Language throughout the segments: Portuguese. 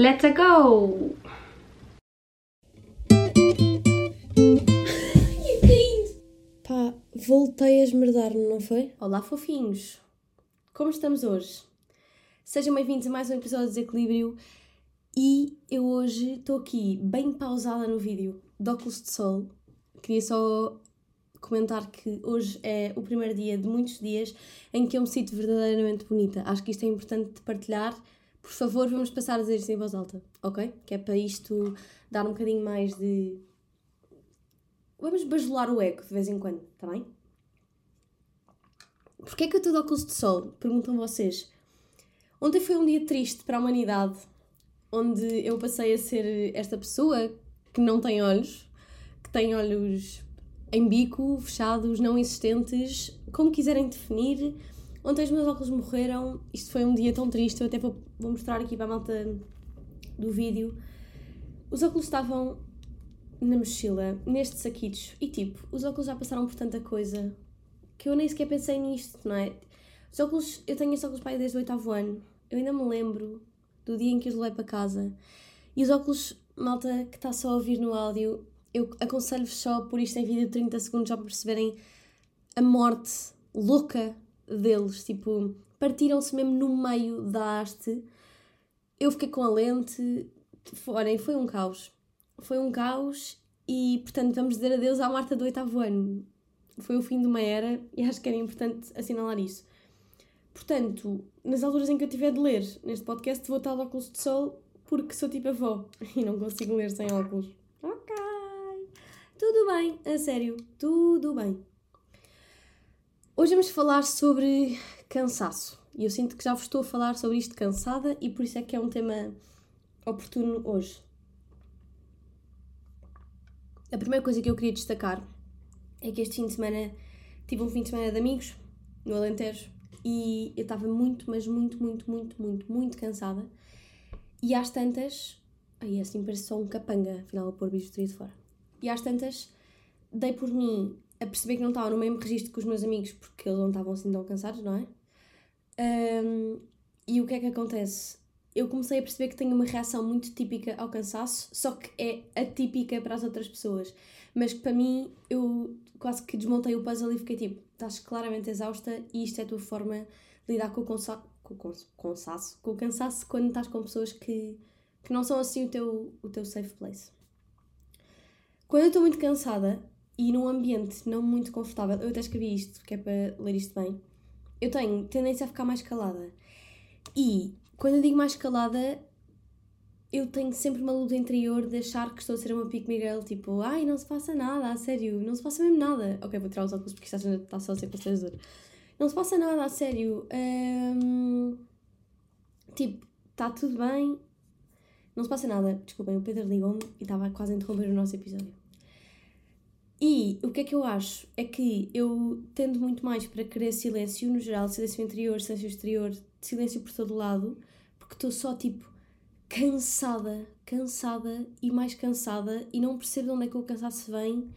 Let's go! Pá, voltei a esmerdar-me, não foi? Olá, fofinhos! Como estamos hoje? Sejam bem-vindos a mais um episódio de Desequilíbrio e eu hoje estou aqui bem pausada no vídeo de óculos de sol. Queria só comentar que hoje é o primeiro dia de muitos dias em que eu me sinto verdadeiramente bonita. Acho que isto é importante de partilhar. Por favor, vamos passar a dizer isto em voz alta, ok? Que é para isto dar um bocadinho mais de. Vamos bajular o ego de vez em quando, está bem? Porquê é que eu estou de óculos de sol? Perguntam vocês. Ontem foi um dia triste para a humanidade, onde eu passei a ser esta pessoa que não tem olhos, que tem olhos em bico, fechados, não existentes, como quiserem definir. Ontem os meus óculos morreram, isto foi um dia tão triste, eu até vou, vou mostrar aqui para a malta do vídeo. Os óculos estavam na mochila, nestes saquitos, e tipo, os óculos já passaram por tanta coisa que eu nem sequer pensei nisto, não é? Os óculos, eu tenho estes óculos para aí desde o oitavo ano, eu ainda me lembro do dia em que os levei para casa. E os óculos, malta que está só a ouvir no áudio, eu aconselho-vos só por isto em vídeo de 30 segundos já perceberem a morte louca deles. Tipo, partiram-se mesmo no meio da haste. Eu fiquei com a lente. Olhem, foi um caos. Foi um caos e, portanto, vamos dizer adeus à Marta do oitavo ano. Foi o fim de uma era e acho que era importante assinalar isso. Portanto, nas alturas em que eu tiver de ler neste podcast, vou estar de óculos de sol porque sou tipo avó e não consigo ler sem óculos. Ok. Tudo bem, a sério, tudo bem. Hoje vamos falar sobre cansaço. E eu sinto que já vos estou a falar sobre isto cansada e por isso é que é um tema oportuno hoje. A primeira coisa que eu queria destacar é que este fim de semana tive um fim de semana de amigos no Alentejo e eu estava muito, mas muito, muito, muito, muito, muito cansada. E às tantas. Ai, assim parece só um capanga, afinal, a pôr bijuteria de fora. E às tantas, dei por mim a perceber que não estava no mesmo registro que os meus amigos, porque eles não estavam assim tão cansados, não é? Um, e o que é que acontece? Eu comecei a perceber que tenho uma reação muito típica ao cansaço, só que é atípica para as outras pessoas. Mas que para mim, eu quase que desmontei o puzzle e fiquei tipo: estás claramente exausta e isto é a tua forma de lidar com o, consa com, com, cansaço, com o cansaço quando estás com pessoas que, que não são assim o teu, o teu safe place. Quando eu estou muito cansada e num ambiente não muito confortável, eu até escrevi isto, que é para ler isto bem, eu tenho tendência a ficar mais calada. E quando eu digo mais calada, eu tenho sempre uma luta interior de achar que estou a ser uma pique Miguel, tipo, ai, não se passa nada, a sério, não se passa mesmo nada. Ok, vou tirar os óculos porque está, está só a ser constrangedor. Não se passa nada, a sério. Um, tipo, está tudo bem. Não se passa nada. Desculpem, o Pedro ligou-me e estava quase a interromper o nosso episódio. E o que é que eu acho? É que eu tendo muito mais para querer silêncio, no geral, silêncio interior, silêncio exterior, silêncio por todo lado, porque estou só tipo cansada, cansada e mais cansada e não percebo de onde é que o cansaço vem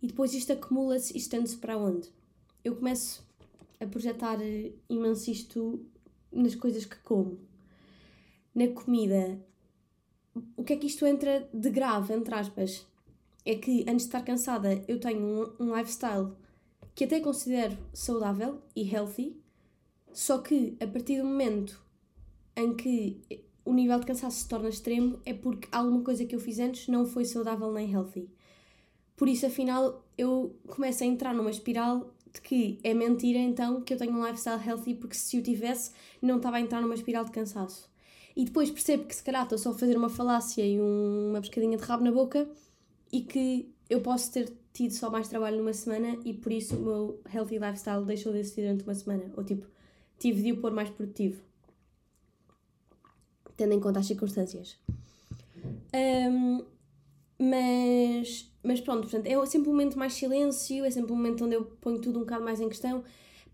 e depois isto acumula-se e estende-se para onde? Eu começo a projetar imenso isto nas coisas que como. Na comida. O que é que isto entra de grave, entre aspas? É que antes de estar cansada eu tenho um, um lifestyle que até considero saudável e healthy, só que a partir do momento em que o nível de cansaço se torna extremo é porque alguma coisa que eu fiz antes não foi saudável nem healthy. Por isso, afinal, eu começo a entrar numa espiral de que é mentira então que eu tenho um lifestyle healthy, porque se eu tivesse, não estava a entrar numa espiral de cansaço. E depois percebo que se calhar estou só a fazer uma falácia e um, uma pescadinha de rabo na boca e que eu posso ter tido só mais trabalho numa semana e por isso o meu healthy lifestyle deixou de existir durante uma semana. Ou tipo, tive de o pôr mais produtivo. Tendo em conta as circunstâncias. Um, mas, mas pronto, portanto, é sempre um momento mais silêncio, é sempre um momento onde eu ponho tudo um bocado mais em questão,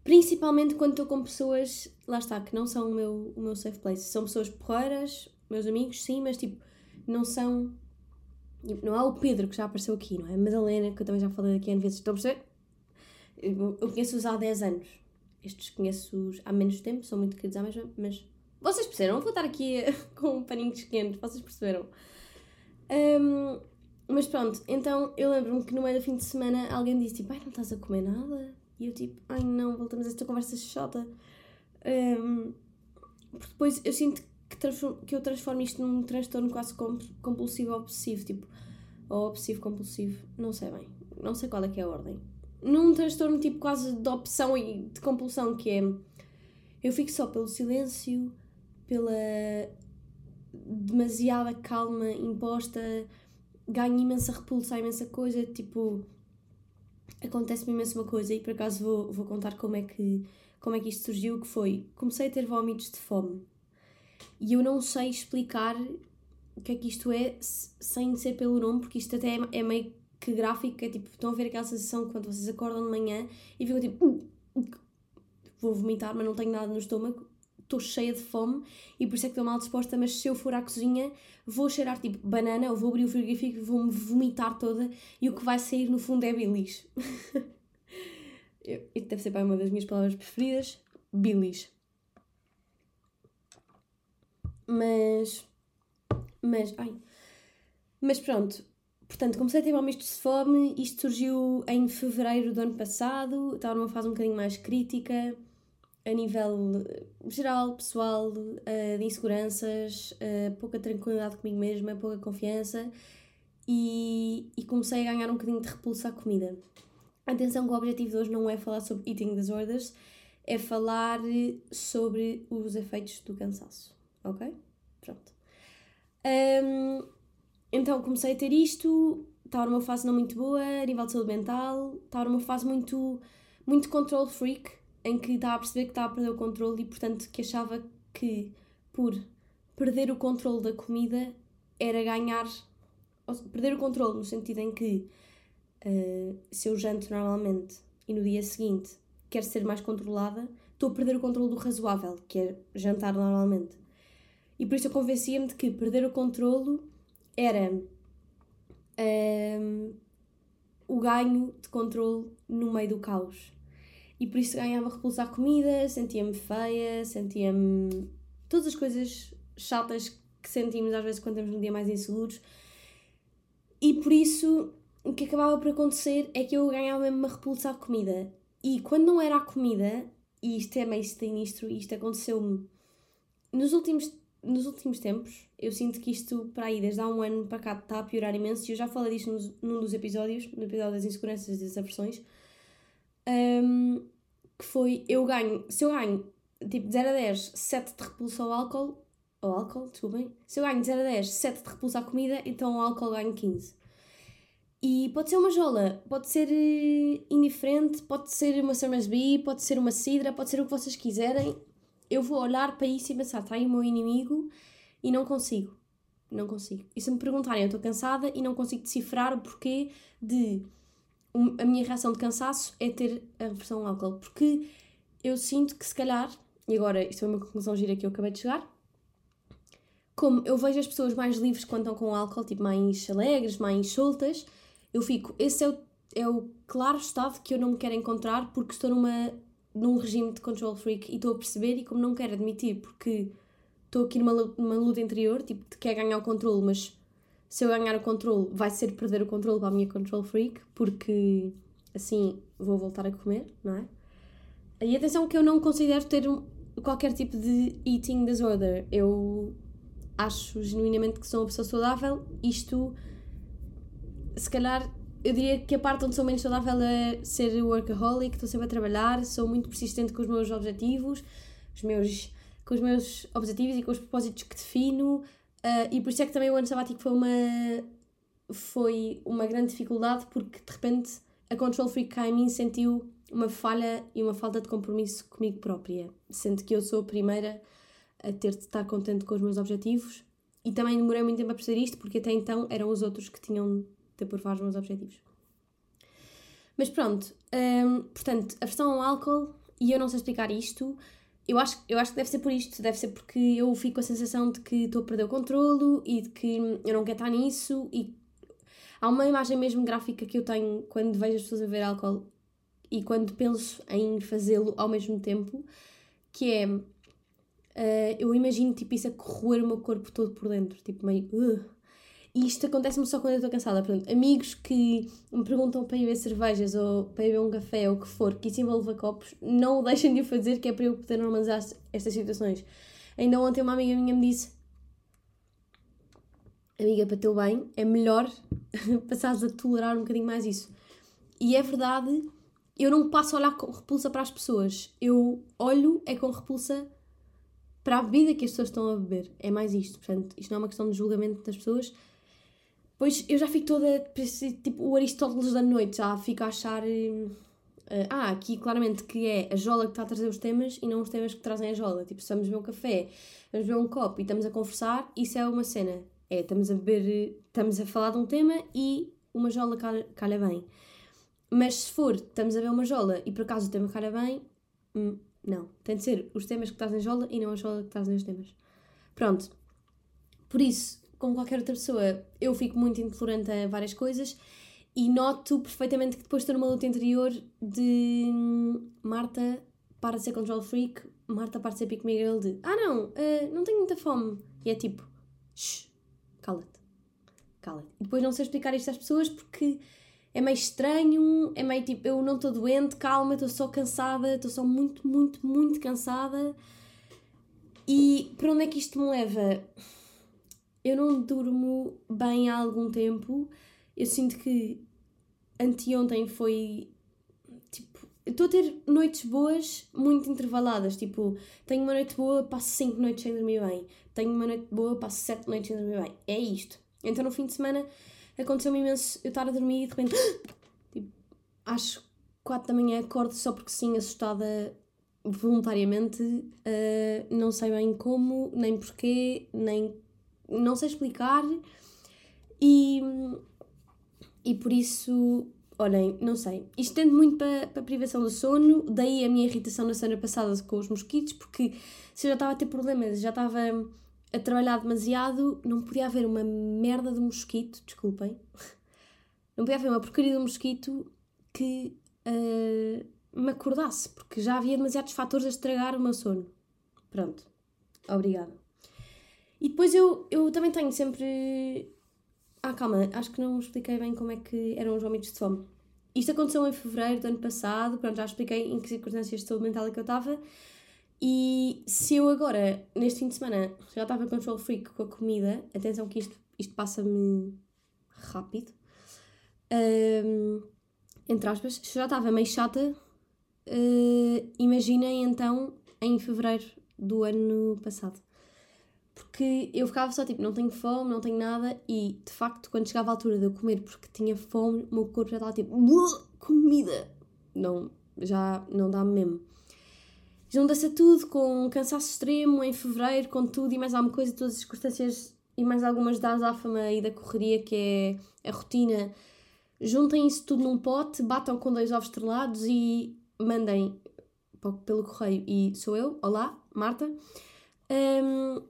principalmente quando estou com pessoas, lá está, que não são o meu, o meu safe place. São pessoas porreiras, meus amigos, sim, mas tipo, não são não há o Pedro que já apareceu aqui, não é? A Madalena, que eu também já falei aqui N vezes. Estão a perceber? Eu conheço-os há 10 anos. Estes conheço-os há menos tempo, são muito queridos à mesma, mas Vocês perceberam? Vou estar aqui com paninhos quentes, vocês perceberam? Um, mas pronto, então eu lembro-me que no meio do fim de semana alguém disse tipo, ai não estás a comer nada? E eu tipo, ai não, voltamos a esta conversa chata. Um, porque depois eu sinto que, que eu transformo isto num transtorno quase compulsivo obsessivo, tipo, ou obsessivo compulsivo, não sei bem, não sei qual é que é a ordem. Num transtorno tipo quase de opção e de compulsão, que é eu fico só pelo silêncio, pela demasiada calma imposta, ganho imensa repulsa, imensa coisa, tipo, acontece-me imenso uma coisa e por acaso vou, vou contar como é que como é que isto surgiu, que foi, comecei a ter vómitos de fome e eu não sei explicar o que é que isto é sem ser pelo nome, porque isto até é, é meio que gráfico, é tipo, estão a ver aquela sensação quando vocês acordam de manhã e ficam tipo, uh, vou vomitar, mas não tenho nada no estômago, estou cheia de fome e por isso é que estou mal disposta, mas se eu for à cozinha vou cheirar tipo banana, ou vou abrir o frigorífico e vou-me vomitar toda e o que vai sair no fundo é bilis. Isto deve ser para uma das minhas palavras preferidas, bilis. Mas. Mas. Ai. Mas pronto. Portanto, comecei a ter misto de fome. Isto surgiu em fevereiro do ano passado. Estava numa fase um bocadinho mais crítica a nível eh, geral, pessoal, uh, de inseguranças, uh, pouca tranquilidade comigo mesma, pouca confiança e, e comecei a ganhar um bocadinho de repulsa à comida. Atenção que o objetivo de hoje não é falar sobre eating disorders, é falar sobre os efeitos do cansaço, ok? Pronto. Um, então comecei a ter isto, estava numa fase não muito boa, a nível de saúde mental, estava numa fase muito, muito control freak, em que estava a perceber que estava a perder o controle e, portanto, que achava que por perder o controle da comida era ganhar. perder o controle no sentido em que uh, se eu janto normalmente e no dia seguinte quero ser mais controlada, estou a perder o controle do razoável, que é jantar normalmente. E por isso eu convencia-me de que perder o controlo era um, o ganho de controle no meio do caos e por isso ganhava repulsa à comida, sentia-me feia, sentia-me. todas as coisas chatas que sentimos às vezes quando estamos num dia mais inseguros. E por isso o que acabava por acontecer é que eu ganhava mesmo uma repulsa à comida. E quando não era a comida, e isto é meio sinistro, isto aconteceu-me nos últimos, nos últimos tempos, eu sinto que isto, para aí, desde há um ano para cá, está a piorar imenso, e eu já falei disto num dos episódios, no episódio das inseguranças e das aversões, um, que foi, eu ganho, se eu ganho, tipo, de 0 a 10, 7 de repulsa ao álcool, ao álcool, desculpem, se eu ganho de 0 a 10, 7 de repulsa à comida, então o álcool ganho 15. E pode ser uma jola, pode ser uh, indiferente, pode ser uma Summersby, pode ser uma cidra, pode ser o que vocês quiserem. Eu vou olhar para isso e pensar, está aí o meu inimigo e não consigo. Não consigo. E se me perguntarem, eu estou cansada e não consigo decifrar o porquê de a minha reação de cansaço é ter a reversão ao álcool, porque eu sinto que se calhar, e agora isto é uma conclusão gira que eu acabei de chegar, como eu vejo as pessoas mais livres quando estão com álcool, tipo mais alegres, mais soltas, eu fico, esse é o, é o claro estado que eu não me quero encontrar porque estou numa, num regime de control freak e estou a perceber e como não quero admitir porque estou aqui numa, numa luta interior, tipo, de quer ganhar o controle, mas se eu ganhar o controle, vai ser perder o controle para a minha control freak, porque assim vou voltar a comer, não é? E atenção que eu não considero ter qualquer tipo de eating disorder. Eu acho genuinamente que sou uma pessoa saudável. Isto, se calhar, eu diria que a parte onde sou menos saudável é ser workaholic, estou sempre a trabalhar, sou muito persistente com os meus objetivos, os meus, com os meus objetivos e com os propósitos que defino. Uh, e por isso é que também o ano sabático foi uma, foi uma grande dificuldade, porque de repente a Control Freak cá em mim sentiu uma falha e uma falta de compromisso comigo própria, sendo que eu sou a primeira a ter de estar contente com os meus objetivos e também demorei muito tempo a perceber isto, porque até então eram os outros que tinham de aprovar os meus objetivos. Mas pronto, um, portanto, a versão ao álcool, e eu não sei explicar isto, eu acho, eu acho que deve ser por isto, deve ser porque eu fico com a sensação de que estou a perder o controlo e de que eu não quero estar nisso e há uma imagem mesmo gráfica que eu tenho quando vejo as pessoas a beber álcool e quando penso em fazê-lo ao mesmo tempo, que é uh, eu imagino tipo isso a corroer o meu corpo todo por dentro, tipo meio. Uh. E isto acontece-me só quando eu estou cansada. Portanto, amigos que me perguntam para ir beber cervejas ou para ir beber um café ou o que for, que isso envolva copos, não o deixem de o fazer, que é para eu poder normalizar estas situações. Ainda ontem uma amiga minha me disse: Amiga, para teu bem, é melhor passares a tolerar um bocadinho mais isso. E é verdade, eu não passo a olhar com repulsa para as pessoas. Eu olho é com repulsa para a bebida que as pessoas estão a beber. É mais isto. Portanto, isto não é uma questão de julgamento das pessoas Pois eu já fico toda, tipo, o Aristóteles da noite, já fico a achar. Uh, ah, aqui claramente que é a Jola que está a trazer os temas e não os temas que trazem a Jola. Tipo, estamos a beber um café, vamos beber um copo e estamos a conversar, isso é uma cena. É, estamos a beber, estamos a falar de um tema e uma Jola calha, calha bem. Mas se for, estamos a ver uma Jola e por acaso o tema calha bem, hum, não. Tem de ser os temas que trazem Jola e não a Jola que trazem os temas. Pronto. Por isso, como qualquer outra pessoa, eu fico muito intolerante a várias coisas e noto perfeitamente que depois estou numa luta interior de hum, Marta para de ser control freak, Marta para de ser pick Miguel de ah não, uh, não tenho muita fome. E é tipo, shh, cala-te, cala-te. E depois não sei explicar isto às pessoas porque é meio estranho, é meio tipo, eu não estou doente, calma, estou só cansada, estou só muito, muito, muito cansada. E para onde é que isto me leva? Eu não durmo bem há algum tempo. Eu sinto que anteontem foi tipo. Estou a ter noites boas muito intervaladas. Tipo, tenho uma noite boa, passo 5 noites sem dormir bem. Tenho uma noite boa, passo 7 noites sem dormir bem. É isto. Então no fim de semana aconteceu-me imenso eu estar a dormir e de repente. Tipo, às 4 da manhã acordo só porque sim, assustada voluntariamente. Uh, não sei bem como, nem porquê, nem não sei explicar e, e por isso, olhem, não sei. Isto tende muito para, para a privação do sono, daí a minha irritação na semana passada com os mosquitos, porque se eu já estava a ter problemas, já estava a trabalhar demasiado, não podia haver uma merda de mosquito, desculpem, não podia haver uma porcaria de mosquito que uh, me acordasse, porque já havia demasiados fatores a estragar o meu sono. Pronto, obrigada. E depois eu, eu também tenho sempre. Ah, calma, acho que não expliquei bem como é que eram os vômitos de fome. Isto aconteceu em fevereiro do ano passado, pronto, já expliquei em que circunstâncias de saúde mental é que eu estava. E se eu agora, neste fim de semana, já estava control freak com a comida, atenção que isto, isto passa-me rápido, um, entre aspas, se já estava meio chata, uh, imaginem então em fevereiro do ano passado porque eu ficava só tipo, não tenho fome, não tenho nada, e de facto, quando chegava a altura de eu comer porque tinha fome, o meu corpo já estava tipo, comida! Não, já não dá mesmo. Junta-se a tudo com um cansaço extremo em fevereiro, com tudo e mais alguma coisa, todas as circunstâncias e mais algumas da azáfama e da correria que é a rotina. Juntem isso tudo num pote, batam com dois ovos estrelados e mandem pelo correio. E sou eu, olá, Marta. Um,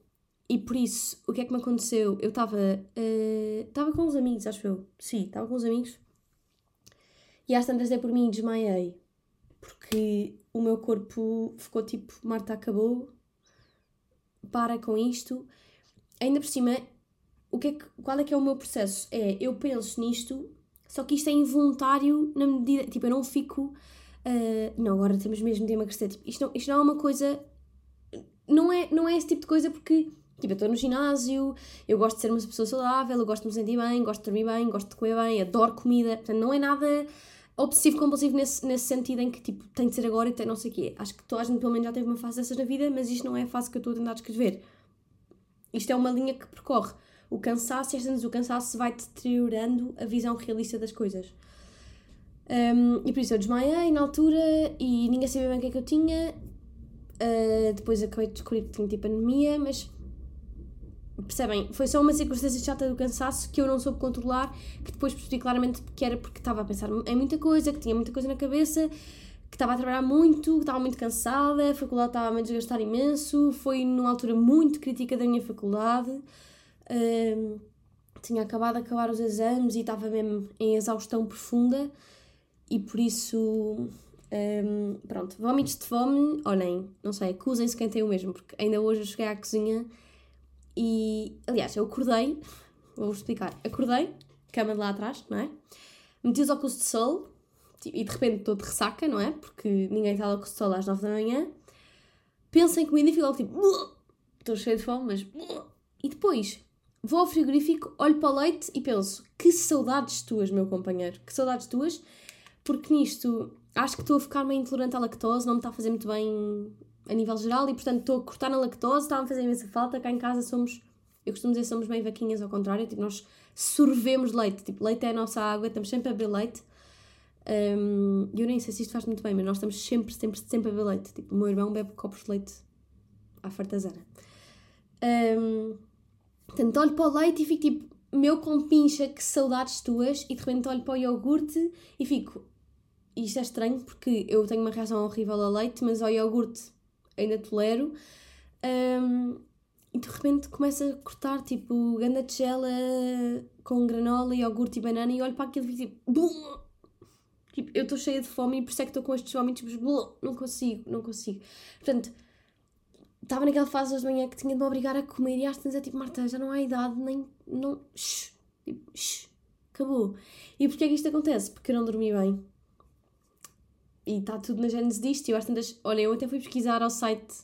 e por isso, o que é que me aconteceu? Eu estava. Estava uh, com uns amigos, acho eu. Sim, estava com uns amigos. E às tantas dei por mim e desmaiei. Porque o meu corpo ficou tipo: Marta, acabou. Para com isto. Ainda por cima, o que é que, qual é que é o meu processo? É, eu penso nisto, só que isto é involuntário na medida. Tipo, eu não fico. Uh, não, agora temos mesmo de emagrecer. Tipo, isto, não, isto não é uma coisa. Não é, não é esse tipo de coisa porque Tipo, eu estou no ginásio, eu gosto de ser uma pessoa saudável, eu gosto de me sentir bem, gosto de dormir bem, gosto de comer bem, adoro comida. Portanto, não é nada obsessivo compulsivo nesse, nesse sentido em que tipo tem de ser agora e tem não sei o quê. Acho que toda a gente pelo menos já teve uma fase dessas na vida, mas isto não é a fase que eu estou a tentar descrever. Isto é uma linha que percorre o cansaço e às vezes o cansaço vai deteriorando a visão realista das coisas. Um, e por isso eu desmaiei na altura e ninguém sabia bem o que é que eu tinha. Uh, depois acabei de descobrir que tinha tipo anemia, mas Percebem? Foi só uma circunstância chata do cansaço que eu não soube controlar, que depois percebi claramente que era porque estava a pensar em muita coisa, que tinha muita coisa na cabeça, que estava a trabalhar muito, que estava muito cansada, a faculdade estava a me desgastar imenso, foi numa altura muito crítica da minha faculdade. Um, tinha acabado de acabar os exames e estava mesmo em exaustão profunda e por isso Um, pronto, vómitos de fome, olhem, não sei, acusem-se quem tem o mesmo, porque ainda hoje eu cheguei à cozinha e, aliás, eu acordei, vou-vos explicar, acordei, cama de lá atrás, não é? Meti os óculos de sol e de repente estou de ressaca, não é? Porque ninguém está óculos de sol às 9 da manhã. Penso em comida e fico logo tipo, estou cheio de fome, mas. E depois vou ao frigorífico, olho para o leite e penso, que saudades tuas, meu companheiro, que saudades tuas, porque nisto acho que estou a ficar meio intolerante à lactose, não me está a fazer muito bem a nível geral e portanto estou a cortar na lactose, está a fazer imensa falta. Cá em casa somos, eu costumo dizer, somos bem vaquinhas ao contrário, tipo, nós sorvemos leite, tipo, leite é a nossa água, estamos sempre a beber leite. Um, eu nem sei se isto faz muito bem, mas nós estamos sempre, sempre, sempre a beber leite. Tipo, o meu irmão bebe copos de leite à fartazana. Um, portanto, olho para o leite e fico tipo, meu compincha, que saudades tuas, e de repente olho para o iogurte e fico, isto é estranho porque eu tenho uma reação horrível ao leite, mas ao iogurte ainda tolero. Um, e de repente começo a cortar tipo ganda de gela com granola, iogurte e banana e olho para aquilo e tipo, tipo eu estou cheia de fome e por isso é que estou com estes vómitos, mas não consigo, não consigo. Portanto, estava naquela fase hoje de manhã que tinha de me obrigar a comer e às vezes é tipo, Marta, já não há idade, nem, não, shh, tipo, shh, acabou. E porquê é que isto acontece? Porque eu não dormi bem e está tudo na gênese disto. E eu tantas, olha, eu até fui pesquisar ao site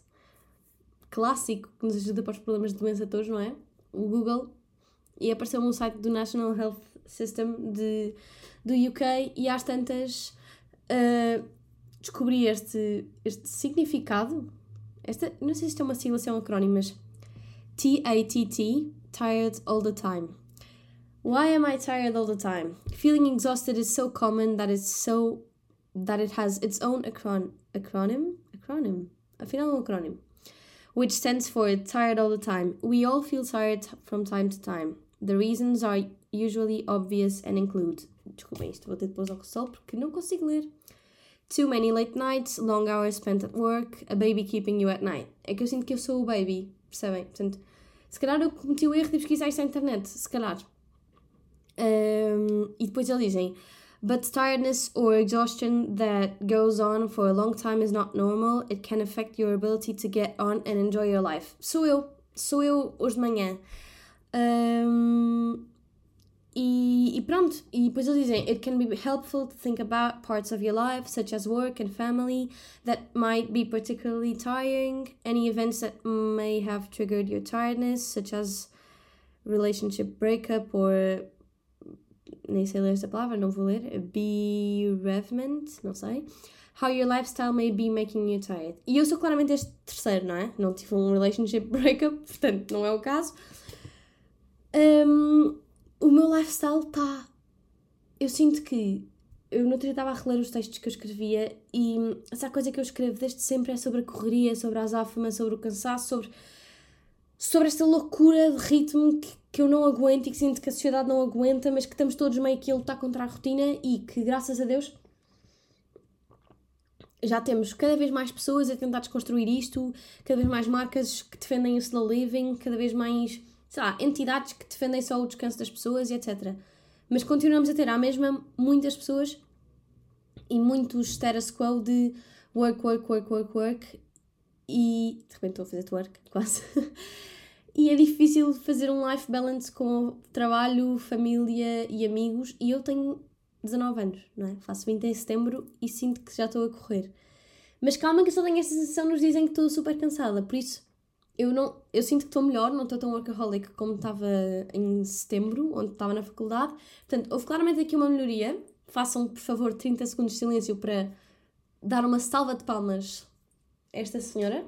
clássico que nos ajuda para os problemas de doença todos, não é? O Google. E apareceu um site do National Health System de, do UK e às tantas uh, descobri este, este significado. Esta, não sei se isto é uma sigla, se é um acrónimo, mas T-A-T-T, Tired All the Time. Why am I tired all the time? Feeling exhausted is so common that it's so that it has its own acron- acronym, acronym, afinal um acronym, which stands for tired all the time. We all feel tired from time to time. The reasons are usually obvious and include. Isto, vou ter porque não consigo ler. Too many late nights, long hours spent at work, a baby keeping you at night. É que eu sinto que eu sou o baby, percebem? Portanto, se calhar eu cometi o erro de pesquisar isto na internet, se calhar. Um, e depois eles dizem but tiredness or exhaustion that goes on for a long time is not normal. It can affect your ability to get on and enjoy your life. Sou eu, sou eu hoje de manhã. Um, e, e, pronto, e depois eles dizem: It can be helpful to think about parts of your life, such as work and family, that might be particularly tiring, any events that may have triggered your tiredness, such as relationship breakup or nem sei ler esta palavra, não vou ler, bereavement, não sei. How your lifestyle may be making you tired. E eu sou claramente este terceiro, não é? Não tive um relationship breakup, portanto não é o caso. Um, o meu lifestyle está. Eu sinto que. Eu dia estava a reler os textos que eu escrevia e essa coisa que eu escrevo desde sempre é sobre a correria, sobre a azáfama, sobre o cansaço, sobre, sobre esta loucura de ritmo que, que eu não aguento e que sinto que a sociedade não aguenta, mas que estamos todos meio que a lutar contra a rotina e que, graças a Deus, já temos cada vez mais pessoas a tentar desconstruir isto, cada vez mais marcas que defendem o slow living, cada vez mais, sei lá, entidades que defendem só o descanso das pessoas e etc. Mas continuamos a ter à mesma muitas pessoas e muitos status quo de work, work, work, work, work e de repente estou a fazer twerk, quase. E é difícil fazer um life balance com trabalho, família e amigos. E eu tenho 19 anos, não é? Faço 20 em setembro e sinto que já estou a correr. Mas calma que eu só tenho essa sensação, nos dizem que estou super cansada, por isso eu não, eu sinto que estou melhor, não estou tão workaholic como estava em setembro, onde estava na faculdade. Portanto, houve claramente aqui uma melhoria. Façam, por favor, 30 segundos de silêncio para dar uma salva de palmas a esta senhora.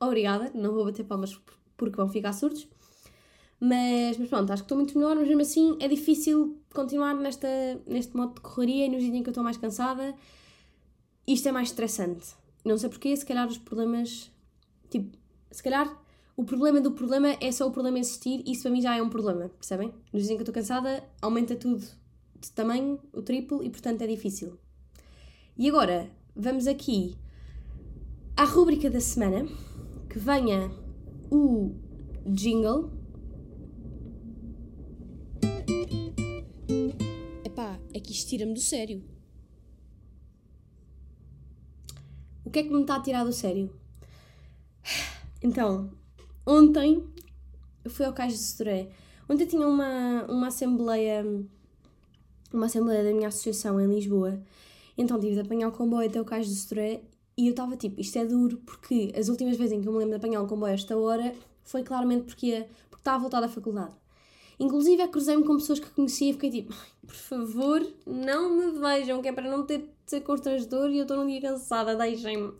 Obrigada, não vou bater palmas porque vão ficar surdos. Mas, mas pronto, acho que estou muito melhor, mas mesmo assim é difícil continuar nesta, neste modo de correria e nos dias em que eu estou mais cansada. Isto é mais estressante. Não sei porquê, se calhar os problemas. Tipo, se calhar o problema do problema é só o problema existir e isso para mim já é um problema, percebem? Nos dias em que eu estou cansada, aumenta tudo de tamanho, o triplo, e portanto é difícil. E agora, vamos aqui à rúbrica da semana, que venha o jingle. Epá, é que isto tira-me do sério. o que é que me está a tirar do sério? Então, ontem eu fui ao Cais de Soré. Ontem tinha uma, uma assembleia uma assembleia da minha associação em Lisboa. Então tive de apanhar o comboio até o Cais de Soré e eu estava tipo, isto é duro, porque as últimas vezes em que eu me lembro de apanhar um comboio a esta hora foi claramente porque, ia, porque estava a voltar da faculdade. Inclusive, eu cruzei-me com pessoas que conhecia e fiquei tipo, por favor, não me vejam, que é para não ter de ser constrangedor e eu estou num dia cansada, deixem-me.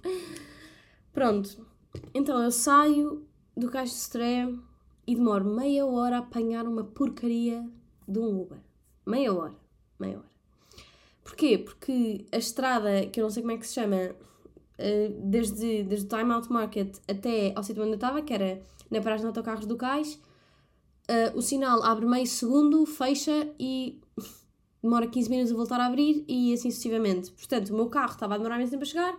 Pronto, então eu saio do Cais de Soré e demoro meia hora a apanhar uma porcaria de um Uber. Meia hora, meia hora. Porquê? Porque a estrada, que eu não sei como é que se chama, desde, desde o Time Out Market até ao sítio onde eu estava, que era na paragem de autocarros do Cais, uh, o sinal abre meio segundo, fecha e demora 15 minutos a voltar a abrir e assim sucessivamente. Portanto, o meu carro estava a demorar mais tempo a chegar,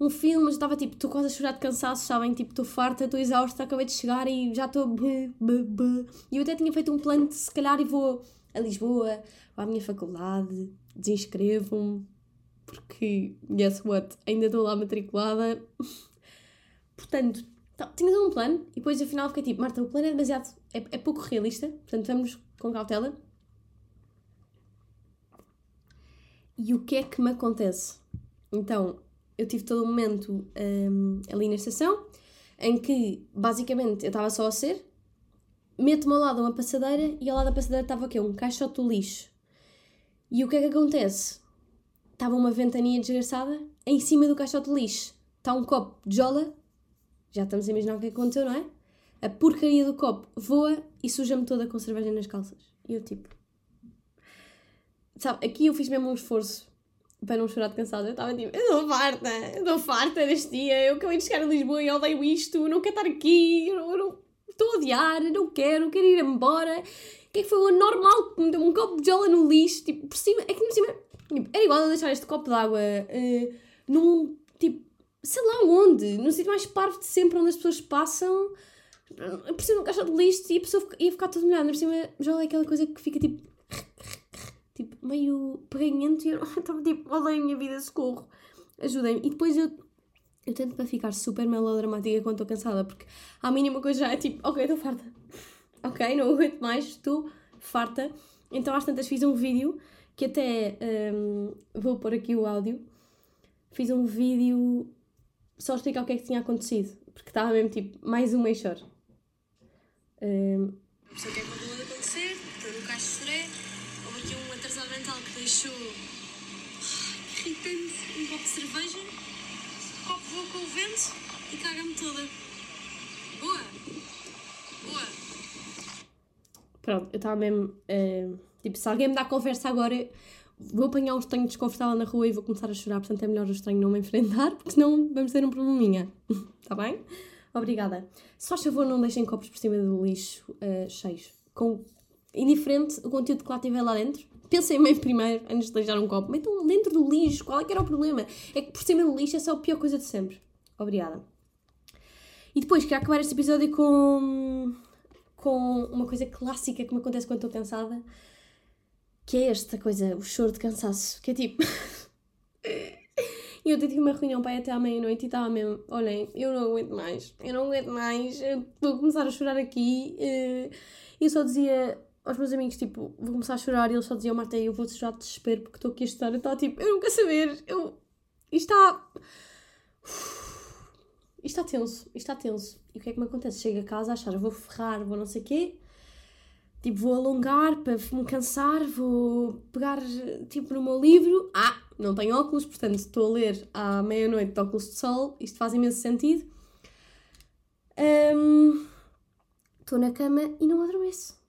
um filme, mas estava tipo, estou quase a chorar de cansaço, sabem? Tipo, estou farta, estou exausta, acabei de chegar e já estou. E eu até tinha feito um plano de se calhar e vou a Lisboa, ou à minha faculdade, desinscrevo-me, porque, guess what, ainda estou lá matriculada. Portanto, tá, tinha um plano e depois afinal fiquei tipo, Marta, o plano é demasiado, é, é pouco realista, portanto vamos com cautela. E o que é que me acontece? Então, eu tive todo o um momento um, ali na estação em que basicamente eu estava só a ser, meto-me ao lado uma passadeira e ao lado da passadeira estava o quê? Um caixote de lixo. E o que é que acontece? Estava uma ventania desgraçada, em cima do caixote de lixo está um copo de jola, já estamos a imaginar o que aconteceu, não é? A porcaria do copo voa e suja-me toda com cerveja nas calças. E eu tipo. Sabe, aqui eu fiz mesmo um esforço para não chorar de cansado. Eu estava tipo, eu estou farta, eu estou farta deste dia, eu acabei de chegar a Lisboa e odeio isto, não quero estar aqui, eu estou a odiar, não quero, quero ir embora. O que é que foi o normal que me deu um copo de jola no lixo? Tipo, por cima, é que por cima, era igual a deixar este copo de água uh, num, tipo, sei lá onde, no sítio mais parvo de sempre onde as pessoas passam, por cima de um caixa de lixo e a pessoa ia ficar toda molhada. Por cima, jola é aquela coisa que fica tipo tipo, meio peganhento e eu estava tipo, odeio a minha vida, socorro, ajudem-me. E depois eu, eu tento para ficar super melodramática quando estou cansada, porque a mínima coisa já é tipo, ok, estou farta, ok, não aguento mais, estou farta. Então às tantas fiz um vídeo que até um, vou pôr aqui o áudio. Fiz um vídeo só explicar o que é que tinha acontecido, porque estava mesmo tipo, mais um meio choro. Um, o que é que acabou de acontecer, estou no caixa de mental que deixou irritante um copo de cerveja, o copo voa com o vento e caga-me toda. Boa! Boa! Pronto, eu estava mesmo. Uh, tipo, se alguém me dá conversa agora, vou apanhar um estranho desconfortável na rua e vou começar a chorar, portanto é melhor o estranho não me enfrentar, porque senão vamos ter um probleminha. Está bem? Obrigada. Se faz favor, não deixem copos por cima do lixo uh, cheios. Com, indiferente o conteúdo que lá tiver lá dentro, Pensem bem primeiro, antes de deixar um copo. Metam dentro do lixo. Qual é que era o problema? É que por cima do lixo é a pior coisa de sempre. Obrigada. E depois, queria acabar este episódio com, com uma coisa clássica que me acontece quando estou cansada. Que é esta coisa, o choro de cansaço. Que é tipo... E eu tive uma reunião para até à meia-noite e estava mesmo, olhem, eu não aguento mais, eu não aguento mais, vou começar a chorar aqui. E eu só dizia, aos meus amigos, tipo, vou começar a chorar e eles só diziam, Marta, eu vou chorar de desespero porque estou aqui a estudar. Eu estava tipo, eu quero saber, eu... Isto está... Isto está tenso, isto está tenso. E o que é que me acontece? Chego a casa a achar, vou ferrar, vou não sei o quê, tipo, vou alongar para me cansar, vou pegar, tipo, no meu livro. Ah, não tenho óculos, portanto estou a ler à meia-noite de óculos de sol, isto faz imenso sentido. Um, estou na cama e não adormeço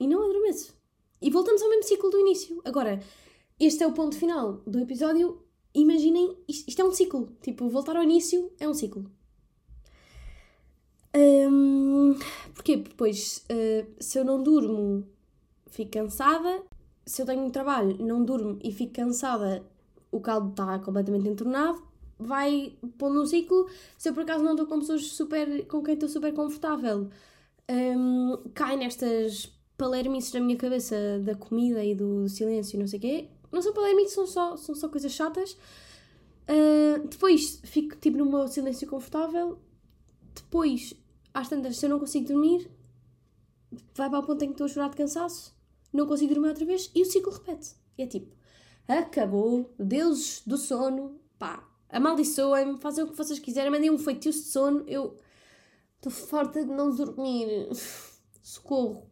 e não adormeço. E voltamos ao mesmo ciclo do início. Agora, este é o ponto final do episódio. Imaginem, isto, isto é um ciclo. Tipo, voltar ao início é um ciclo. Um? Porque depois, uh, se eu não durmo, fico cansada. Se eu tenho um trabalho, não durmo e fico cansada, o caldo está completamente entornado. Vai pondo um ciclo. Se eu por acaso não estou com pessoas super, com quem estou super confortável, um, cai nestas palermices na minha cabeça da comida e do silêncio e não sei o quê. Não são palermices, são só, são só coisas chatas. Uh, depois fico tipo no meu silêncio confortável. Depois, às tantas, se eu não consigo dormir, vai para o ponto em que estou a chorar de cansaço, não consigo dormir outra vez e o ciclo repete. E é tipo, acabou, deuses do sono, pá, amaldiçoem-me, fazem o que vocês quiserem, mandem um feitiço de sono, eu estou farta de não dormir. Socorro.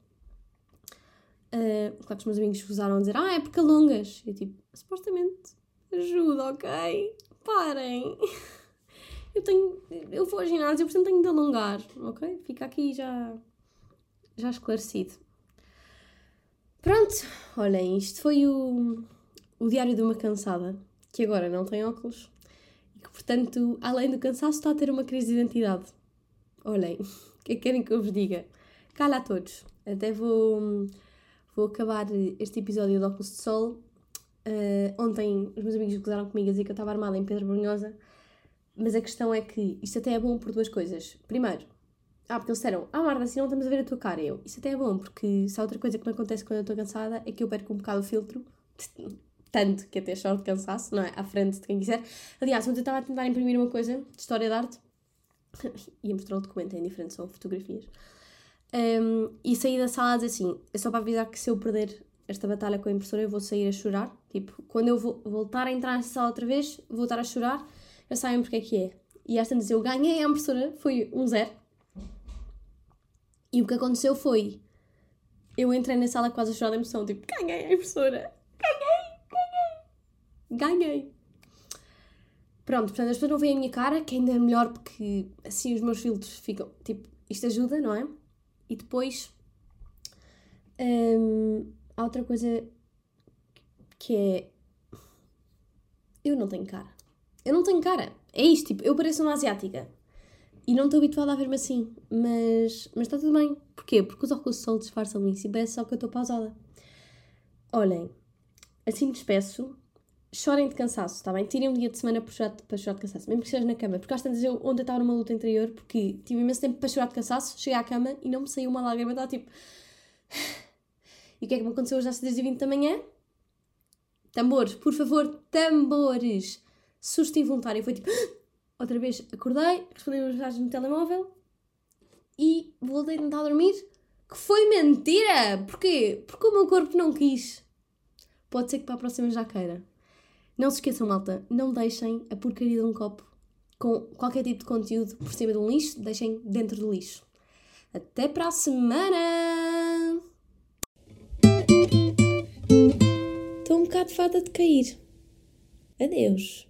Uh, claro que os meus amigos usaram a dizer, ah, é porque alongas. Eu tipo, supostamente ajuda, ok? Parem. Eu tenho, eu vou ao ginásio, portanto tenho de alongar, ok? Fica aqui já, já esclarecido. Pronto, olhem, isto foi o, o diário de uma cansada, que agora não tem óculos e que, portanto, além do cansaço, está a ter uma crise de identidade. Olhem, o que é que querem que eu vos diga? Cala a todos. Até vou, vou acabar este episódio de óculos de sol. Uh, ontem os meus amigos gozaram comigo a dizer que eu estava armada em Pedro Brunhosa, mas a questão é que isto até é bom por duas coisas. Primeiro, ah, porque eles disseram, ah Marta, assim não estamos a ver a tua cara. Eu, isso até é bom, porque se há outra coisa que me acontece quando eu estou cansada é que eu perco um bocado o filtro, tanto que até choro de cansaço, não é? À frente de quem quiser. Aliás, ontem eu estava a tentar imprimir uma coisa de história de arte, ia mostrar o documento, é indiferente, são fotografias. Um, e saí da sala a dizer assim: é só para avisar que se eu perder esta batalha com a impressora, eu vou sair a chorar. Tipo, quando eu vou voltar a entrar nessa sala outra vez, vou estar a chorar, já sabem porque é que é. E esta vez eu ganhei a impressora, foi um zero. E o que aconteceu foi: eu entrei na sala quase a chorar de emoção, tipo, ganhei a impressora, ganhei, ganhei, ganhei. Pronto, portanto, as pessoas não veem a minha cara, que ainda é melhor porque assim os meus filtros ficam, tipo, isto ajuda, não é? E depois hum, há outra coisa que é eu não tenho cara. Eu não tenho cara. É isto, tipo, eu pareço uma asiática. E não estou habituada a ver-me assim, mas, mas está tudo bem. Porquê? Porque os óculos de sol disfarçam isso e parece só que eu estou pausada. Olhem, assim me despeço. Chorem de cansaço, está bem? Tirem um dia de semana para chorar, para chorar de cansaço, mesmo que esteja na cama. Porque às tantas eu ontem estava numa luta interior porque tive imenso tempo para chorar de cansaço, cheguei à cama e não me saiu uma lágrima, estava tipo. E o que é que me aconteceu hoje às 10h20 da manhã? Tambores, por favor, tambores! Susto involuntário. Foi tipo. outra vez acordei, respondi umas mensagens no telemóvel e voltei a tentar dormir. Que foi mentira! Porquê? Porque o meu corpo não quis. Pode ser que para a próxima já queira. Não se esqueçam, malta, não deixem a porcaria de um copo com qualquer tipo de conteúdo por cima de um lixo, deixem dentro do lixo. Até para a semana! Estou um bocado fada de cair. Adeus.